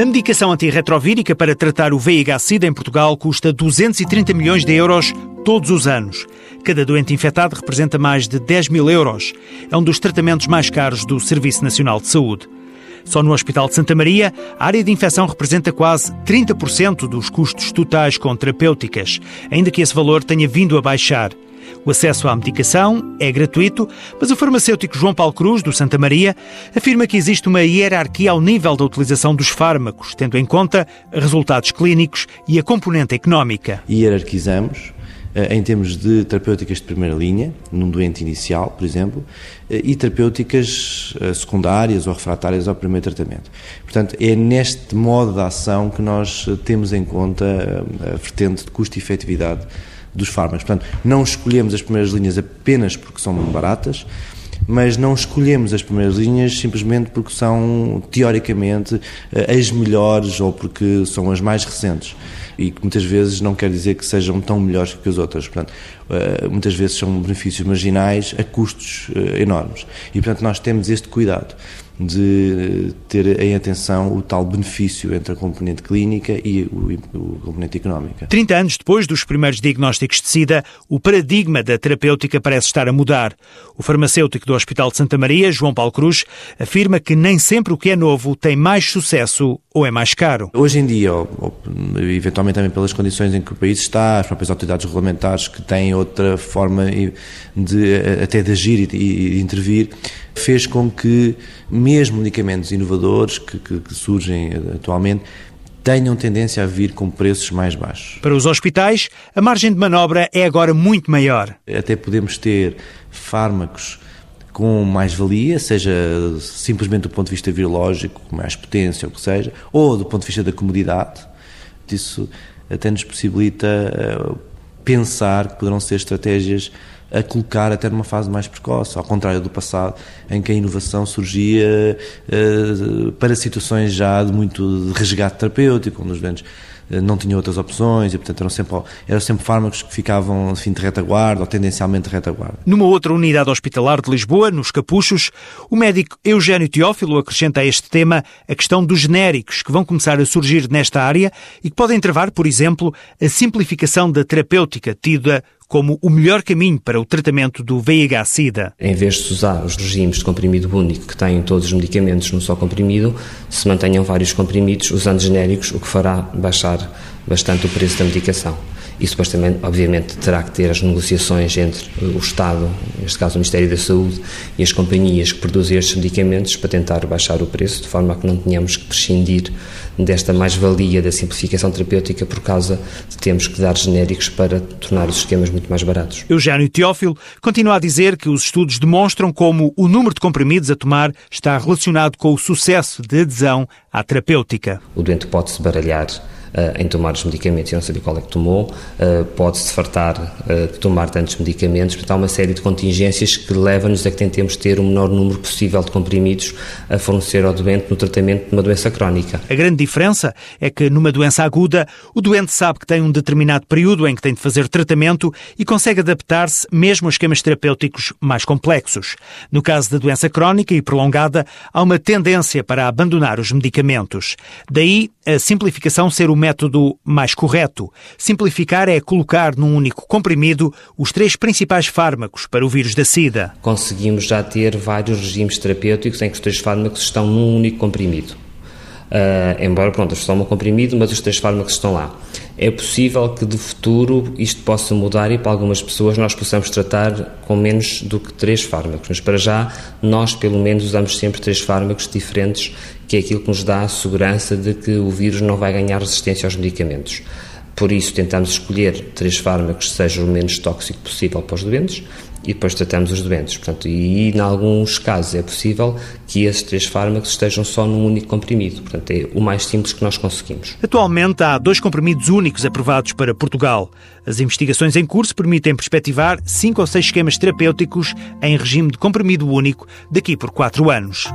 A medicação antirretrovírica para tratar o VIH-Sida em Portugal custa 230 milhões de euros todos os anos. Cada doente infectado representa mais de 10 mil euros. É um dos tratamentos mais caros do Serviço Nacional de Saúde. Só no Hospital de Santa Maria, a área de infecção representa quase 30% dos custos totais com terapêuticas, ainda que esse valor tenha vindo a baixar. O acesso à medicação é gratuito, mas o farmacêutico João Paulo Cruz, do Santa Maria, afirma que existe uma hierarquia ao nível da utilização dos fármacos, tendo em conta resultados clínicos e a componente económica. Hierarquizamos eh, em termos de terapêuticas de primeira linha, num doente inicial, por exemplo, eh, e terapêuticas eh, secundárias ou refratárias ao primeiro tratamento. Portanto, é neste modo de ação que nós temos em conta a vertente de custo e efetividade dos fármacos. Portanto, não escolhemos as primeiras linhas apenas porque são baratas, mas não escolhemos as primeiras linhas simplesmente porque são, teoricamente, as melhores ou porque são as mais recentes e que muitas vezes não quer dizer que sejam tão melhores que as outras. Portanto, eh, muitas vezes são benefícios marginais a custos eh, enormes. E, portanto, nós temos este cuidado de ter em atenção o tal benefício entre a componente clínica e o, o componente económica. 30 anos depois dos primeiros diagnósticos de SIDA, o paradigma da terapêutica parece estar a mudar. O farmacêutico do Hospital de Santa Maria, João Paulo Cruz, afirma que nem sempre o que é novo tem mais sucesso ou é mais caro. Hoje em dia, ou, ou, eventualmente também pelas condições em que o país está, as próprias autoridades regulamentares que têm outra forma de, até de agir e, de intervir, fez com que mesmo medicamentos inovadores que, que, que surgem atualmente tenham tendência a vir com preços mais baixos. Para os hospitais, a margem de manobra é agora muito maior. Até podemos ter fármacos com mais valia, seja simplesmente do ponto de vista virológico, com mais potência, ou o que seja, ou do ponto de vista da comodidade. Isso até nos possibilita eh, pensar que poderão ser estratégias a colocar até numa fase mais precoce, ao contrário do passado, em que a inovação surgia uh, para situações já de muito resgate terapêutico, onde os doentes não tinham outras opções e, portanto, eram sempre, eram sempre fármacos que ficavam, enfim, de retaguarda ou tendencialmente de retaguarda. Numa outra unidade hospitalar de Lisboa, nos Capuchos, o médico Eugênio Teófilo acrescenta a este tema a questão dos genéricos que vão começar a surgir nesta área e que podem travar, por exemplo, a simplificação da terapêutica tida como o melhor caminho para o tratamento do VIH-Sida. Em vez de usar os regimes de comprimido único que têm todos os medicamentos num só comprimido, se mantenham vários comprimidos usando genéricos, o que fará baixar bastante o preço da medicação. Isso depois também, obviamente, terá que ter as negociações entre o Estado, neste caso o Ministério da Saúde, e as companhias que produzem estes medicamentos para tentar baixar o preço, de forma a que não tenhamos que prescindir desta mais-valia da simplificação terapêutica por causa de termos que dar genéricos para tornar os esquemas muito mais baratos. Eugênio Teófilo continua a dizer que os estudos demonstram como o número de comprimidos a tomar está relacionado com o sucesso de adesão à terapêutica. O doente pode se baralhar em tomar os medicamentos e não saber qual é que tomou, uh, pode-se fartar uh, de tomar tantos medicamentos, portanto há uma série de contingências que levam-nos a que tentemos ter o menor número possível de comprimidos a fornecer ao doente no tratamento de uma doença crónica. A grande diferença é que numa doença aguda, o doente sabe que tem um determinado período em que tem de fazer tratamento e consegue adaptar-se mesmo a esquemas terapêuticos mais complexos. No caso da doença crónica e prolongada, há uma tendência para abandonar os medicamentos. Daí a simplificação ser o método mais correto. Simplificar é colocar num único comprimido os três principais fármacos para o vírus da SIDA. Conseguimos já ter vários regimes terapêuticos em que os três fármacos estão num único comprimido. Uh, embora, pronto, só um comprimido, mas os três fármacos estão lá. É possível que de futuro isto possa mudar e para algumas pessoas nós possamos tratar com menos do que três fármacos, mas para já nós pelo menos usamos sempre três fármacos diferentes que é aquilo que nos dá a segurança de que o vírus não vai ganhar resistência aos medicamentos. Por isso, tentamos escolher três fármacos que sejam o menos tóxico possível para os doentes e depois tratamos os doentes. Portanto, e em alguns casos é possível que esses três fármacos estejam só num único comprimido. Portanto, é o mais simples que nós conseguimos. Atualmente há dois comprimidos únicos aprovados para Portugal. As investigações em curso permitem perspectivar cinco ou seis esquemas terapêuticos em regime de comprimido único daqui por quatro anos.